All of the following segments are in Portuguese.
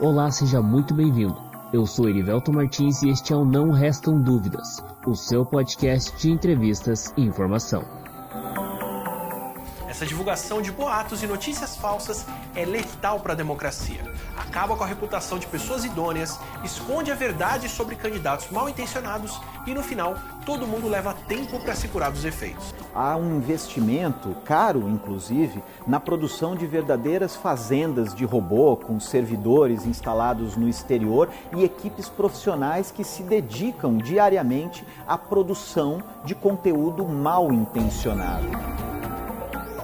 Olá, seja muito bem-vindo. Eu sou Erivelto Martins e este é o Não Restam Dúvidas, o seu podcast de entrevistas e informação. Essa divulgação de boatos e notícias falsas é letal para a democracia. Acaba com a reputação de pessoas idôneas, esconde a verdade sobre candidatos mal intencionados e, no final, todo mundo leva tempo para se curar dos efeitos. Há um investimento, caro inclusive, na produção de verdadeiras fazendas de robô com servidores instalados no exterior e equipes profissionais que se dedicam diariamente à produção de conteúdo mal intencionado.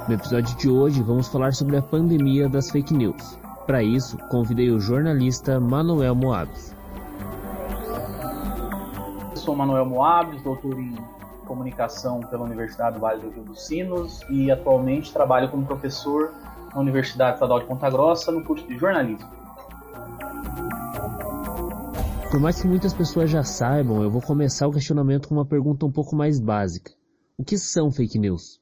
No episódio de hoje, vamos falar sobre a pandemia das fake news. Para isso, convidei o jornalista Manuel Moabes. Eu sou Manuel Moabes, doutor em comunicação pela Universidade do Vale do Rio dos Sinos e atualmente trabalho como professor na Universidade Estadual de Ponta Grossa no curso de jornalismo. Por mais que muitas pessoas já saibam, eu vou começar o questionamento com uma pergunta um pouco mais básica. O que são fake news?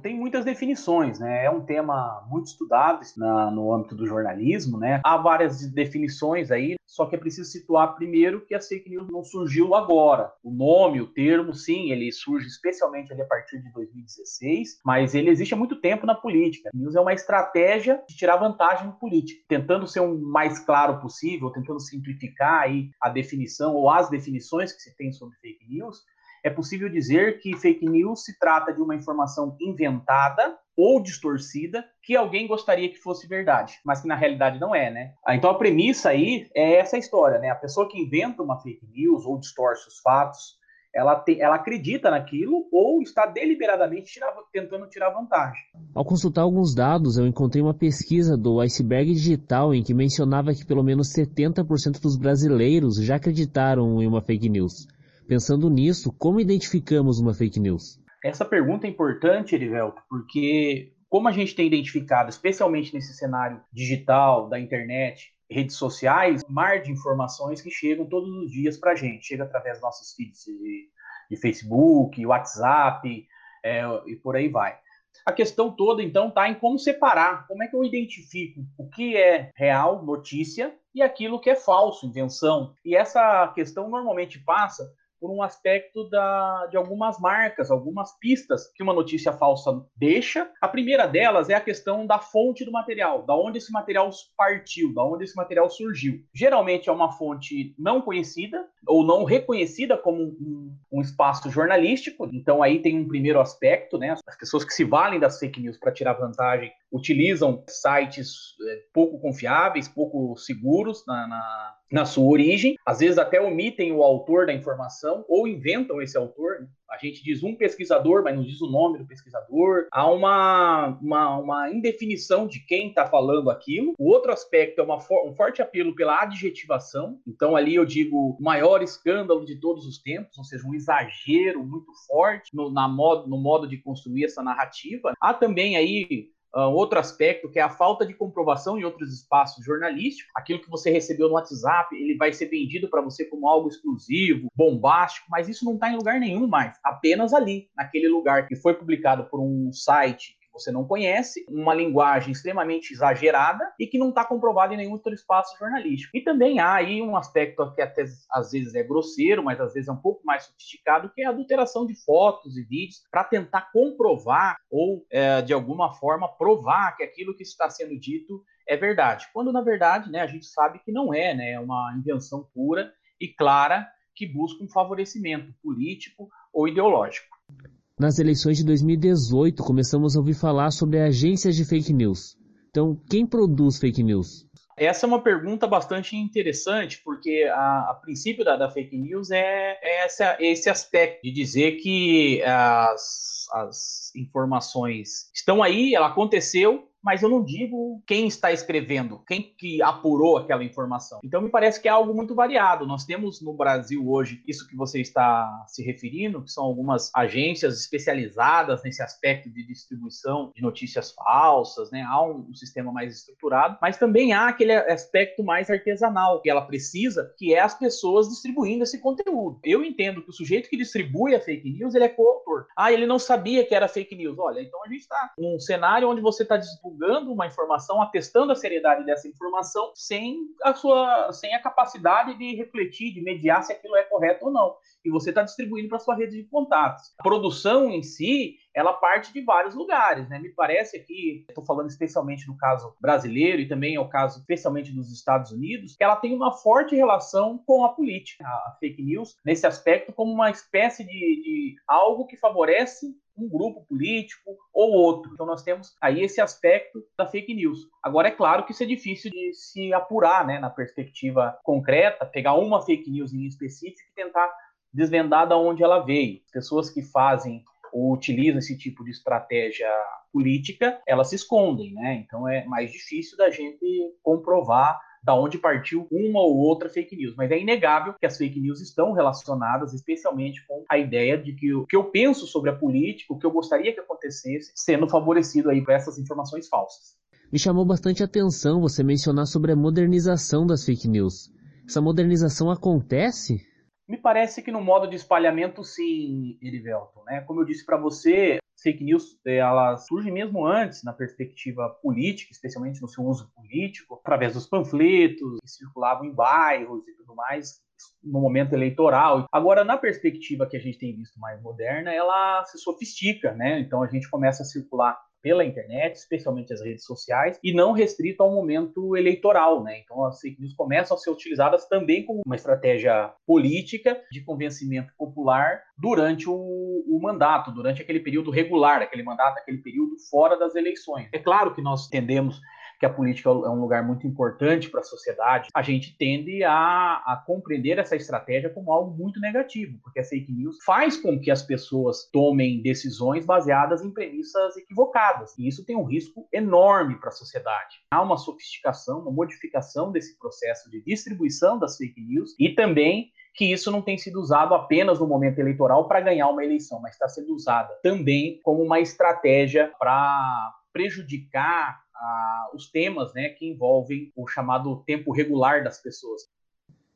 Tem muitas definições, né? É um tema muito estudado na, no âmbito do jornalismo, né? Há várias definições aí, só que é preciso situar primeiro que a fake news não surgiu agora. O nome, o termo, sim, ele surge especialmente ali a partir de 2016, mas ele existe há muito tempo na política. A news é uma estratégia de tirar vantagem no político, tentando ser o mais claro possível, tentando simplificar aí a definição ou as definições que se tem sobre fake news é possível dizer que fake news se trata de uma informação inventada ou distorcida que alguém gostaria que fosse verdade, mas que na realidade não é, né? Ah, então a premissa aí é essa história, né? A pessoa que inventa uma fake news ou distorce os fatos, ela, te, ela acredita naquilo ou está deliberadamente tirar, tentando tirar vantagem. Ao consultar alguns dados, eu encontrei uma pesquisa do Iceberg Digital em que mencionava que pelo menos 70% dos brasileiros já acreditaram em uma fake news. Pensando nisso, como identificamos uma fake news? Essa pergunta é importante, Erivelto, porque como a gente tem identificado, especialmente nesse cenário digital, da internet, redes sociais, mar de informações que chegam todos os dias para a gente. Chega através dos nossos feeds de, de Facebook, WhatsApp é, e por aí vai. A questão toda, então, está em como separar, como é que eu identifico o que é real, notícia, e aquilo que é falso, invenção. E essa questão normalmente passa por um aspecto da, de algumas marcas, algumas pistas que uma notícia falsa deixa. A primeira delas é a questão da fonte do material, da onde esse material partiu, da onde esse material surgiu. Geralmente é uma fonte não conhecida ou não reconhecida como um, um espaço jornalístico. Então aí tem um primeiro aspecto, né? As pessoas que se valem das fake news para tirar vantagem utilizam sites é, pouco confiáveis, pouco seguros na, na, na, sua origem, às vezes até omitem o autor da informação ou inventam esse autor. Né? A gente diz um pesquisador, mas não diz o nome do pesquisador. Há uma, uma, uma indefinição de quem está falando aquilo. O outro aspecto é uma um forte apelo pela adjetivação. Então, ali eu digo o maior escândalo de todos os tempos, ou seja, um exagero muito forte no, na modo, no modo de construir essa narrativa. Há também aí Uh, outro aspecto que é a falta de comprovação em outros espaços jornalísticos. Aquilo que você recebeu no WhatsApp, ele vai ser vendido para você como algo exclusivo, bombástico, mas isso não está em lugar nenhum mais, apenas ali, naquele lugar que foi publicado por um site você não conhece, uma linguagem extremamente exagerada e que não está comprovada em nenhum outro espaço jornalístico. E também há aí um aspecto que até às vezes é grosseiro, mas às vezes é um pouco mais sofisticado, que é a adulteração de fotos e vídeos para tentar comprovar ou, é, de alguma forma, provar que aquilo que está sendo dito é verdade. Quando, na verdade, né, a gente sabe que não é, né, é uma invenção pura e clara que busca um favorecimento político ou ideológico. Nas eleições de 2018, começamos a ouvir falar sobre agências de fake news. Então, quem produz fake news? Essa é uma pergunta bastante interessante, porque a, a princípio da, da, fake news é, é essa, esse aspecto de dizer que as, as informações estão aí, ela aconteceu, mas eu não digo quem está escrevendo, quem que apurou aquela informação. Então me parece que é algo muito variado. Nós temos no Brasil hoje isso que você está se referindo, que são algumas agências especializadas nesse aspecto de distribuição de notícias falsas, né? Há um, um sistema mais estruturado, mas também há aquele aspecto mais artesanal que ela precisa, que é as pessoas distribuindo esse conteúdo. Eu entendo que o sujeito que distribui a fake news, ele é coautor. Ah, ele não sabia que era fake news. Olha, então a gente está num cenário onde você está divulgando uma informação, atestando a seriedade dessa informação, sem a sua, sem a capacidade de refletir, de mediar se aquilo é correto ou não. E você está distribuindo para sua rede de contatos. A produção em si, ela parte de vários lugares, né? Me parece aqui, estou falando especialmente no caso brasileiro e também é o caso especialmente dos Estados Unidos, que ela tem uma forte relação com a política, a fake news, nesse aspecto como uma espécie de, de algo que favorece um grupo político ou outro. Então nós temos aí esse aspecto da fake news. Agora é claro que isso é difícil de se apurar, né, na perspectiva concreta, pegar uma fake news em específico e tentar desvendar de onde ela veio. Pessoas que fazem ou utilizam esse tipo de estratégia política, elas se escondem, né? Então é mais difícil da gente comprovar da onde partiu uma ou outra fake news. Mas é inegável que as fake news estão relacionadas, especialmente com a ideia de que o que eu penso sobre a política, o que eu gostaria que acontecesse, sendo favorecido aí por essas informações falsas. Me chamou bastante atenção você mencionar sobre a modernização das fake news. Essa modernização acontece? Me parece que no modo de espalhamento, sim, Erivelton. Né? Como eu disse para você, fake news eh, ela surge mesmo antes na perspectiva política, especialmente no seu uso político, através dos panfletos que circulavam em bairros e tudo mais no momento eleitoral. Agora, na perspectiva que a gente tem visto mais moderna, ela se sofistica, né? Então a gente começa a circular pela internet, especialmente as redes sociais, e não restrito ao momento eleitoral, né? Então as fake news começam a ser utilizadas também como uma estratégia política de convencimento popular durante o, o mandato, durante aquele período regular, aquele mandato, aquele período fora das eleições. É claro que nós tendemos que a política é um lugar muito importante para a sociedade, a gente tende a, a, compreender essa estratégia como algo muito negativo, porque a fake news faz com que as pessoas tomem decisões baseadas em premissas equivocadas, e isso tem um risco enorme para a sociedade. Há uma sofisticação, uma modificação desse processo de distribuição das fake news e também que isso não tem sido usado apenas no momento eleitoral para ganhar uma eleição, mas está sendo usada também como uma estratégia para prejudicar os temas né, que envolvem o chamado tempo regular das pessoas.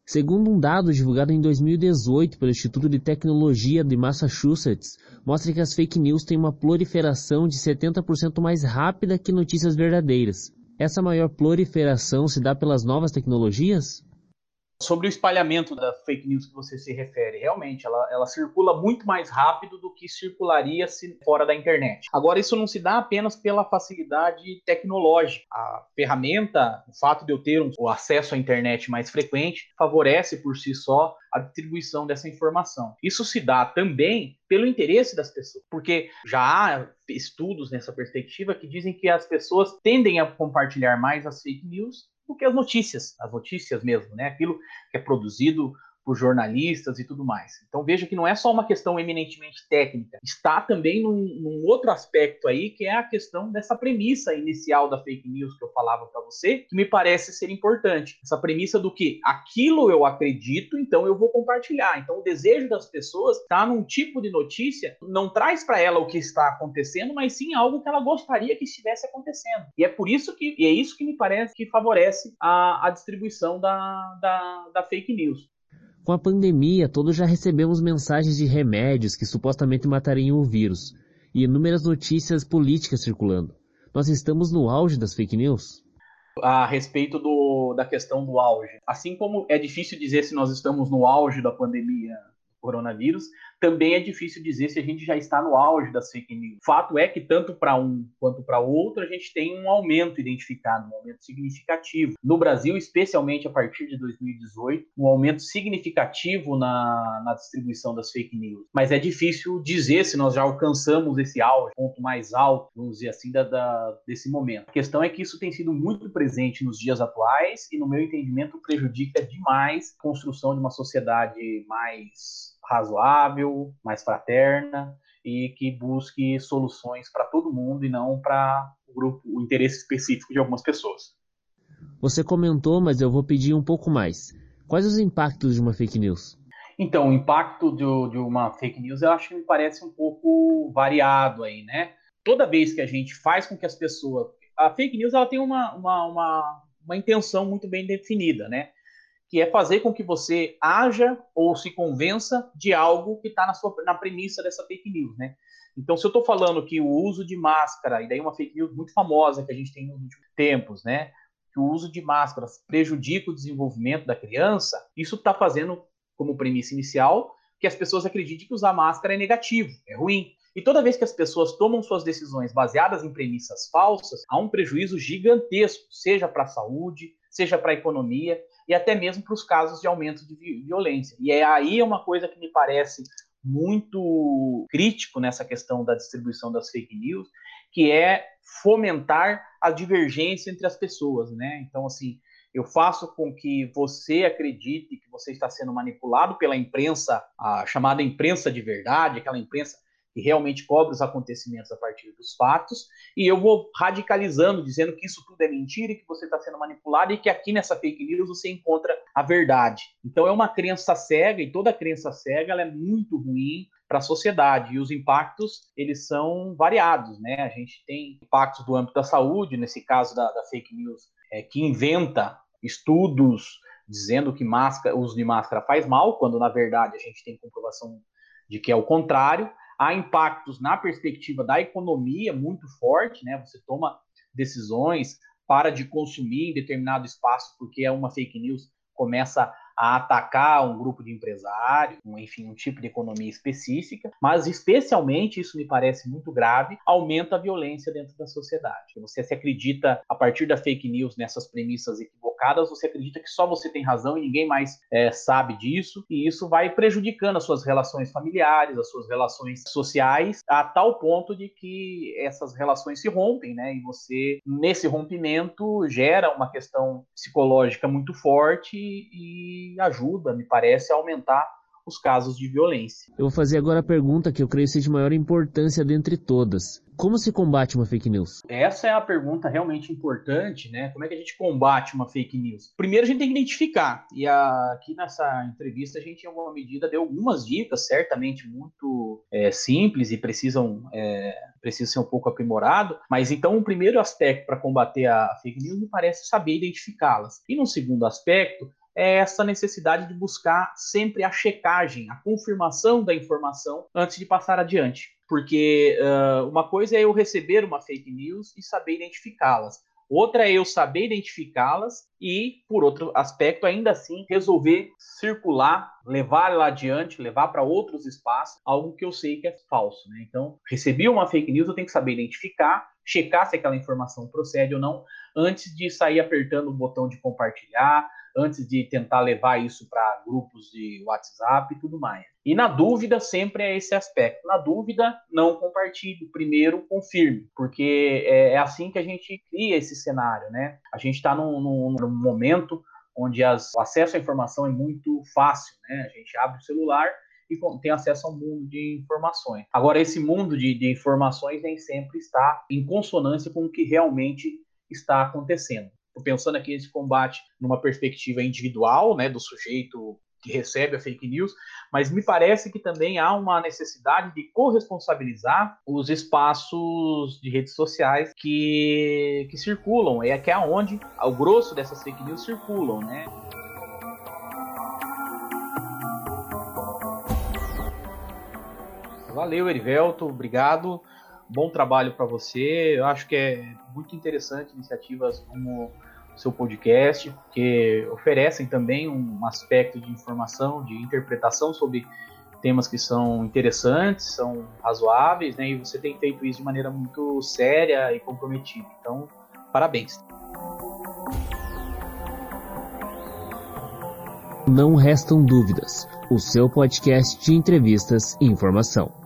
Segundo um dado divulgado em 2018 pelo Instituto de Tecnologia de Massachusetts, mostra que as fake news têm uma proliferação de 70% mais rápida que notícias verdadeiras. Essa maior proliferação se dá pelas novas tecnologias? Sobre o espalhamento da fake news que você se refere, realmente ela, ela circula muito mais rápido do que circularia se fora da internet. Agora, isso não se dá apenas pela facilidade tecnológica. A ferramenta, o fato de eu ter um, o acesso à internet mais frequente, favorece por si só a distribuição dessa informação. Isso se dá também pelo interesse das pessoas, porque já há estudos nessa perspectiva que dizem que as pessoas tendem a compartilhar mais as fake news do que as notícias, as notícias mesmo, né? Aquilo que é produzido por jornalistas e tudo mais. Então veja que não é só uma questão eminentemente técnica, está também num, num, outro aspecto aí, que é a questão dessa premissa inicial da fake news que eu falava para você, que me parece ser importante. Essa premissa do que aquilo eu acredito, então eu vou compartilhar. Então o desejo das pessoas está num tipo de notícia, não traz para ela o que está acontecendo, mas sim algo que ela gostaria que estivesse acontecendo. E é por isso que, é isso que me parece que favorece a, a distribuição da, da, da fake news. Com a pandemia, todos já recebemos mensagens de remédios que supostamente matariam o vírus, e inúmeras notícias políticas circulando. Nós estamos no auge das fake news? A respeito do, da questão do auge. Assim como é difícil dizer se nós estamos no auge da pandemia coronavírus, também é difícil dizer se a gente já está no auge das fake news. Fato é que tanto para um quanto para outro a gente tem um aumento identificado, um aumento significativo. No Brasil, especialmente a partir de 2018, um aumento significativo na, na distribuição das fake news. Mas é difícil dizer se nós já alcançamos esse auge, ponto mais alto, vamos dizer assim, da, da, desse momento. A questão é que isso tem sido muito presente nos dias atuais e, no meu entendimento, prejudica demais a construção de uma sociedade mais razoável, mais fraterna e que busque soluções para todo mundo e não para o grupo, o interesse específico de algumas pessoas. Você comentou, mas eu vou pedir um pouco mais. Quais os impactos de uma fake news? Então, o impacto de, de uma fake news eu acho que me parece um pouco variado aí, né? Toda vez que a gente faz com que as pessoas. A fake news ela tem uma, uma, uma, uma intenção muito bem definida, né? Que é fazer com que você haja ou se convença de algo que está na, sua, na premissa dessa fake news, né? Então, se eu estou falando que o uso de máscara, e daí uma fake news muito famosa que a gente tem nos últimos tempos, né? Que o uso de máscaras prejudica o desenvolvimento da criança, isso está fazendo como premissa inicial que as pessoas acreditem que usar máscara é negativo, é ruim. E toda vez que as pessoas tomam suas decisões baseadas em premissas falsas, há um prejuízo gigantesco, seja para a saúde, seja para a economia e até mesmo para os casos de aumento de violência. E é aí uma coisa que me parece muito crítico nessa questão da distribuição das fake news, que é fomentar a divergência entre as pessoas, né? Então, assim, eu faço com que você acredite que você está sendo manipulado pela imprensa, a chamada imprensa de verdade, aquela imprensa que realmente cobre os acontecimentos a partir dos fatos, e eu vou radicalizando, dizendo que isso tudo é mentira e que você está sendo manipulado e que aqui nessa fake news você encontra a verdade. Então é uma crença cega e toda crença cega ela é muito ruim para a sociedade e os impactos eles são variados, né? A gente tem impactos do âmbito da saúde, nesse caso da, da fake news, é, que inventa estudos dizendo que máscara, uso de máscara faz mal, quando na verdade a gente tem comprovação de que é o contrário há impactos na perspectiva da economia muito forte, né? Você toma decisões, para de consumir em determinado espaço porque é uma fake news, começa a atacar um grupo de empresários, um, enfim, um tipo de economia específica, mas especialmente, isso me parece muito grave, aumenta a violência dentro da sociedade. Você se acredita, a partir da fake news, nessas premissas equivocadas, você acredita que só você tem razão e ninguém mais é, sabe disso, e isso vai prejudicando as suas relações familiares, as suas relações sociais, a tal ponto de que essas relações se rompem, né? E você, nesse rompimento, gera uma questão psicológica muito forte e ajuda, me parece, a aumentar os casos de violência. Eu vou fazer agora a pergunta que eu creio ser de maior importância dentre todas. Como se combate uma fake news? Essa é a pergunta realmente importante, né? Como é que a gente combate uma fake news? Primeiro a gente tem que identificar. E a, aqui nessa entrevista a gente, em alguma medida, deu algumas dicas, certamente muito é, simples e precisam, é, precisam ser um pouco aprimorado. Mas então o primeiro aspecto para combater a fake news me parece saber identificá-las. E no segundo aspecto, é essa necessidade de buscar sempre a checagem, a confirmação da informação antes de passar adiante. Porque uh, uma coisa é eu receber uma fake news e saber identificá-las. Outra é eu saber identificá-las e, por outro aspecto, ainda assim, resolver circular, levar lá adiante, levar para outros espaços, algo que eu sei que é falso. Né? Então, recebi uma fake news, eu tenho que saber identificar, checar se aquela informação procede ou não, antes de sair apertando o botão de compartilhar, antes de tentar levar isso para grupos de WhatsApp e tudo mais. E na dúvida, sempre é esse aspecto. Na dúvida, não compartilhe. Primeiro, confirme, porque é, é assim que a gente cria esse cenário, né? A gente está num, num, num, momento onde as, o acesso à informação é muito fácil, né? A gente abre o celular e tem acesso a um mundo de informações. Agora, esse mundo de, de informações nem sempre está em consonância com o que realmente está acontecendo pensando aqui esse combate numa perspectiva individual, né, do sujeito que recebe a fake news, mas me parece que também há uma necessidade de corresponsabilizar os espaços de redes sociais que, que circulam, é que é onde o grosso dessas fake news circulam, né? Valeu, Erivelto, obrigado. Bom trabalho para você. Eu acho que é muito interessante iniciativas como seu podcast, porque oferecem também um aspecto de informação, de interpretação sobre temas que são interessantes, são razoáveis, né? E você tem feito isso de maneira muito séria e comprometida. Então, parabéns. Não restam dúvidas. O seu podcast de entrevistas e informação.